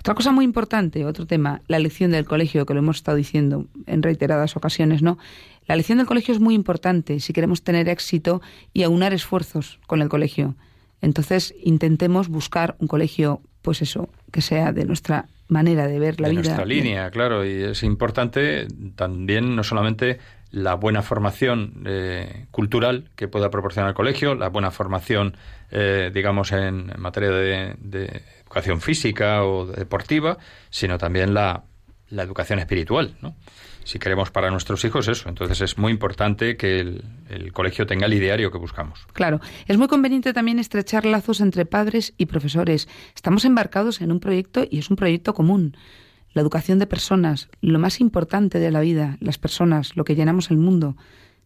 Otra cosa muy importante, otro tema, la elección del colegio, que lo hemos estado diciendo en reiteradas ocasiones, ¿no? La elección del colegio es muy importante si queremos tener éxito y aunar esfuerzos con el colegio. Entonces, intentemos buscar un colegio, pues eso, que sea de nuestra manera de ver la de vida. Nuestra línea, claro, y es importante también no solamente la buena formación eh, cultural que pueda proporcionar el colegio, la buena formación, eh, digamos, en, materia de, de, educación física o deportiva, sino también la, la educación espiritual, ¿no? Si queremos para nuestros hijos eso. Entonces es muy importante que el, colegio tenga el ideario que buscamos. Claro, es muy conveniente también estrechar lazos entre padres y profesores. Estamos embarcados en un proyecto y es un proyecto común. La educación de personas, lo más importante de la vida, las personas, lo que llenamos el mundo.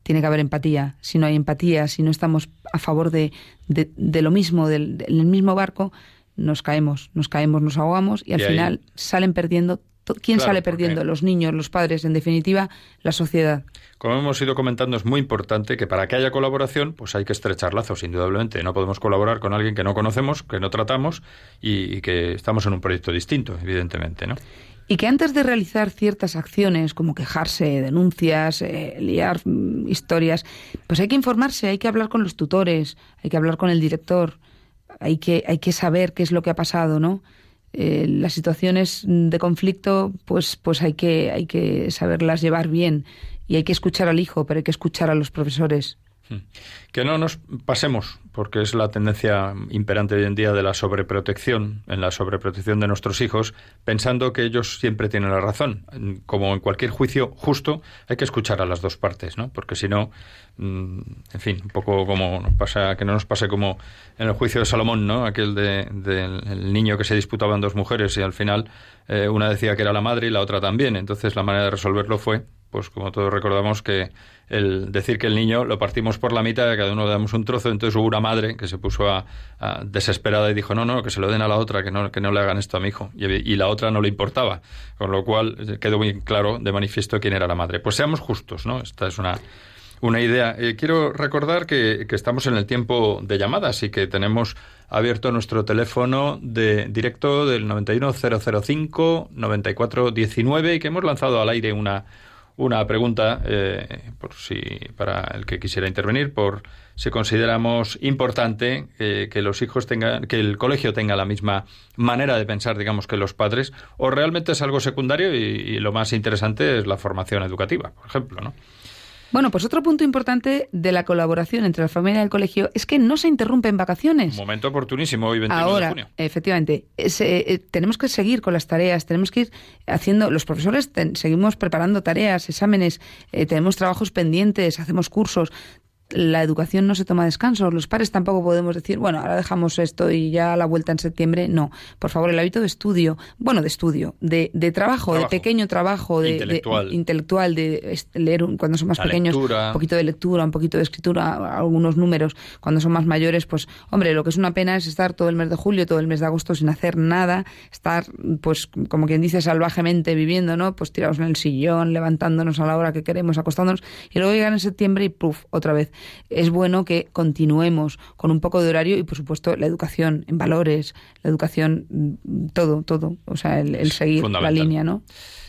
Tiene que haber empatía. Si no hay empatía, si no estamos a favor de, de, lo mismo, del, del mismo barco, nos caemos, nos caemos, nos ahogamos y al final salen perdiendo ¿Quién sale perdiendo? Los niños, los padres, en definitiva, la sociedad. Como hemos ido comentando, es muy importante que para que haya colaboración, pues hay que estrechar lazos, indudablemente. No podemos colaborar con alguien que no conocemos, que no tratamos y, que estamos en un proyecto distinto, evidentemente, ¿no? Y que antes de realizar ciertas acciones, como quejarse, denuncias, eh, liar mm, historias, pues hay que informarse, hay que hablar con los tutores, hay que hablar con el director, hay que, hay que saber qué es lo que ha pasado, ¿no? Eh, las situaciones de conflicto, pues, pues hay que, hay que saberlas llevar bien y hay que escuchar al hijo, pero hay que escuchar a los profesores. Hmm. Que no nos pasemos, porque es la tendencia imperante hoy en día de la sobreprotección, en la sobreprotección de nuestros hijos, pensando que ellos siempre tienen la razón. Como en cualquier juicio justo, hay que escuchar a las dos partes, ¿no? Porque si no, mm, en fin, un poco como nos pasa, que no nos pase como en el juicio de Salomón, ¿no? Aquel del de, niño que se disputaban dos mujeres y al final eh, una decía que era la madre y la otra también. Entonces la manera de resolverlo fue pues como todos recordamos que el decir que el niño lo partimos por la mitad, cada uno le damos un trozo, entonces hubo una madre que se puso a, desesperada y dijo, no, no, que se lo den a la otra, que no, que no le hagan esto a mi hijo. Y, la otra no le importaba, con lo cual eh, quedó muy claro de manifiesto quién era la madre. Pues seamos justos, ¿no? Esta es una, una idea. Eh, quiero recordar que, que, estamos en el tiempo de llamadas y que tenemos abierto nuestro teléfono de directo del 91005 9419 y que hemos lanzado al aire una una pregunta, eh, por si para el que quisiera intervenir, por si consideramos importante eh, que los hijos tengan, que el colegio tenga la misma manera de pensar, digamos, que los padres, o realmente es algo secundario y, y lo más interesante es la formación educativa, por ejemplo, ¿no? Bueno, pues otro punto importante de la colaboración entre la familia y el colegio es que no se interrumpen vacaciones. momento oportunísimo hoy 21 Ahora, de junio. efectivamente, eh, tenemos que seguir con las tareas, tenemos que ir haciendo, los profesores seguimos preparando tareas, exámenes, eh, tenemos trabajos pendientes, hacemos cursos, la educación no se toma descanso. Los padres tampoco podemos decir, bueno, ahora dejamos esto y ya la vuelta en septiembre. No, por favor, el hábito de estudio, bueno, de estudio, de, de trabajo, de pequeño trabajo, de intelectual, de, leer cuando son más pequeños, un poquito de lectura, un poquito de escritura, algunos números. Cuando son más mayores, pues, hombre, lo que es una pena es estar todo el mes de julio, todo el mes de agosto sin hacer nada, estar, pues, como quien dice, salvajemente viviendo, ¿no? Pues tirados en el sillón, levantándonos a la hora que queremos, acostándonos, y luego llegan en septiembre y, puf, otra vez es bueno que continuemos con un poco de horario y, por supuesto, la educación en valores, la educación, mm, todo, todo. O sea, el, seguir la línea, ¿no?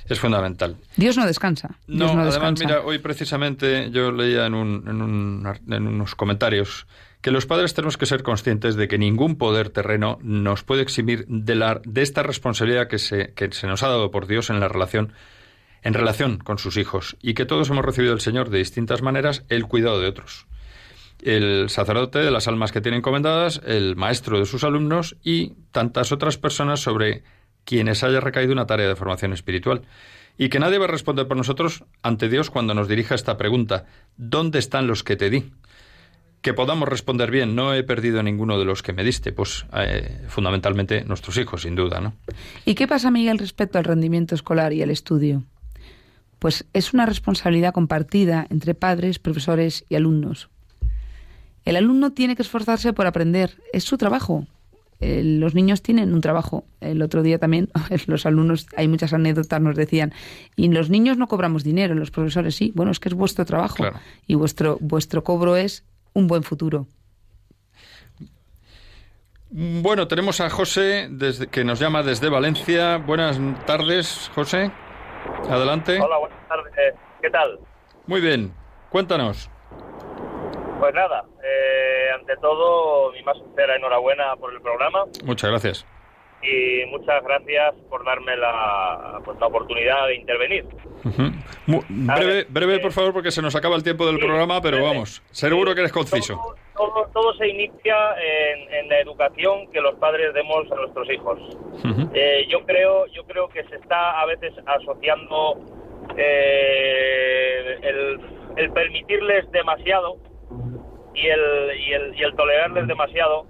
Es fundamental. Dios no descansa. no, además, mira, hoy precisamente yo leía en, un, en, un, en unos comentarios que los padres tenemos que ser conscientes de que ningún poder terreno nos puede eximir de, la, de esta responsabilidad que se, que se nos ha dado por Dios en la relación en relación con sus hijos y que todos hemos recibido del Señor de distintas maneras el cuidado de otros. El sacerdote de las almas que tiene encomendadas, el maestro de sus alumnos y tantas otras personas sobre quienes haya recaído una tarea de formación espiritual. Y que nadie va a responder por nosotros ante Dios cuando nos dirija esta pregunta, ¿dónde están los que te di? Que podamos responder bien, no he perdido ninguno de los que me diste, pues eh, fundamentalmente nuestros hijos, sin duda, ¿no? ¿Y qué pasa, Miguel, respecto al rendimiento escolar y al estudio? Pues es una responsabilidad compartida entre padres, profesores y alumnos. El alumno tiene que esforzarse por aprender, es su trabajo. Eh, los niños tienen un trabajo. El otro día también los alumnos, hay muchas anécdotas, nos decían, y los niños no cobramos dinero, los profesores sí. Bueno, es que es vuestro trabajo y vuestro, vuestro cobro es un buen futuro. Bueno, tenemos a José desde, que nos llama desde Valencia. Buenas tardes, José. Adelante. Hola, buenas tardes. ¿Qué tal? Muy bien. Cuéntanos. Pues nada, eh, ante todo, mi más sincera enhorabuena por el programa. Muchas gracias. Y muchas gracias por darme la, pues, la oportunidad de intervenir. breve, breve, por favor, porque se nos acaba el tiempo del programa, pero vamos, seguro que eres conciso. Todo, todo, se inicia en, la educación que los padres demos a nuestros hijos. Eh, yo creo, yo creo que se está a veces asociando eh, el, el permitirles demasiado y el, y el, y el tolerarles demasiado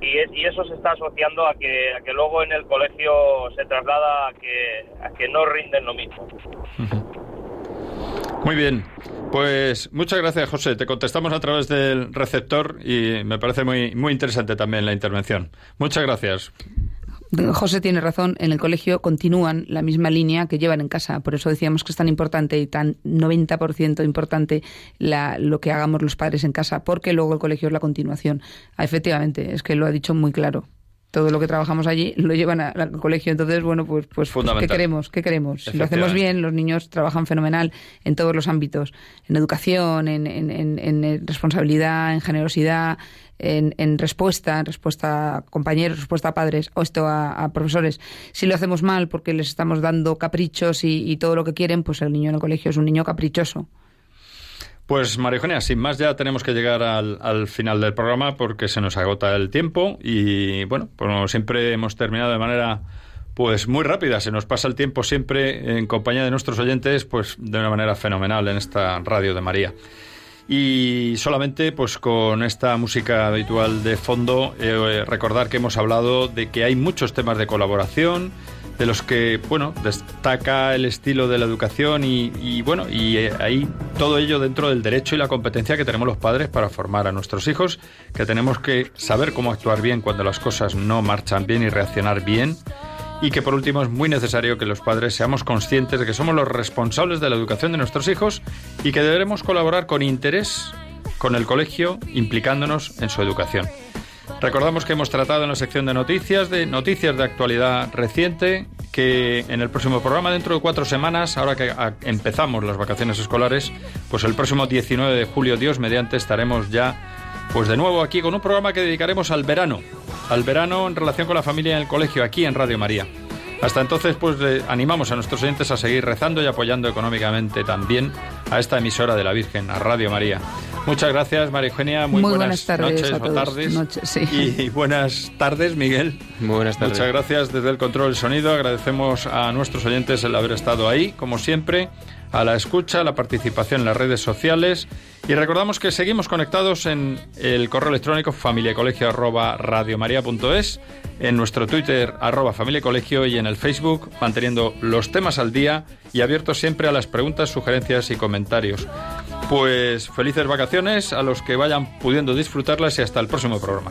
y, es, y eso se está asociando a que, a que luego en el colegio se traslada a que, a que no rinden lo mismo. Muy bien, pues muchas gracias José, te contestamos a través del receptor y me parece muy, muy interesante también la intervención. Muchas gracias. José tiene razón, en el colegio continúan la misma línea que llevan en casa, por eso decíamos que es tan importante y tan 90% importante la, lo que hagamos los padres en casa, porque luego el colegio es la continuación. Ah, efectivamente, es que lo ha dicho muy claro todo lo que trabajamos allí lo llevan al colegio. Entonces, bueno, pues, pues, pues ¿qué queremos? ¿Qué queremos? Si lo hacemos bien, los niños trabajan fenomenal en todos los ámbitos, en educación, en, en, en, responsabilidad, en generosidad, en, respuesta, en respuesta a compañeros, respuesta a padres o esto a, profesores. Si lo hacemos mal porque les estamos dando caprichos y, y todo lo que quieren, pues el niño en el colegio es un niño caprichoso. Pues María Eugenia, sin más ya tenemos que llegar al, final del programa porque se nos agota el tiempo y bueno, como siempre hemos terminado de manera pues muy rápida, se nos pasa el tiempo siempre en compañía de nuestros oyentes pues de una manera fenomenal en esta radio de María. Y solamente pues con esta música habitual de fondo eh, recordar que hemos hablado de que hay muchos temas de colaboración, de los que, bueno, destaca el estilo de la educación y, bueno, y eh, ahí todo ello dentro del derecho y la competencia que tenemos los padres para formar a nuestros hijos, que tenemos que saber cómo actuar bien cuando las cosas no marchan bien y reaccionar bien. Y que por último es muy necesario que los padres seamos conscientes de que somos los responsables de la educación de nuestros hijos y que deberemos colaborar con interés con el colegio implicándonos en su educación. Recordamos que hemos tratado en la sección de noticias de noticias de actualidad reciente que en el próximo programa dentro de cuatro semanas, ahora que empezamos las vacaciones escolares, pues el próximo 19 de julio, Dios mediante, estaremos ya pues de nuevo aquí con un programa que dedicaremos al verano, al verano en relación con la familia en el colegio aquí en Radio María. Hasta entonces, pues animamos a nuestros oyentes a seguir rezando y apoyando económicamente también a esta emisora de la Virgen, a Radio María. Muchas gracias, María Eugenia. Muy, buenas, tardes noches tardes. Y buenas tardes, Miguel. Muy buenas tardes. Muchas gracias desde el control del sonido. Agradecemos a nuestros oyentes el haber estado ahí, como siempre, a la escucha, a la participación en las redes sociales. Y recordamos que seguimos conectados en el correo electrónico familiacolegio en nuestro Twitter arroba familiacolegio y en el Facebook, manteniendo los temas al día y abiertos siempre a las preguntas, sugerencias y comentarios. Pues felices vacaciones a los que vayan pudiendo disfrutarlas y hasta el próximo programa.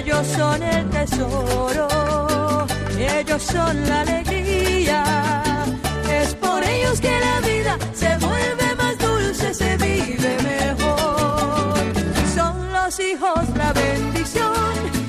ellos son el tesoro, ellos son la alegría. Es por ellos que la vida se vuelve más dulce, se vive mejor. Son los hijos la bendición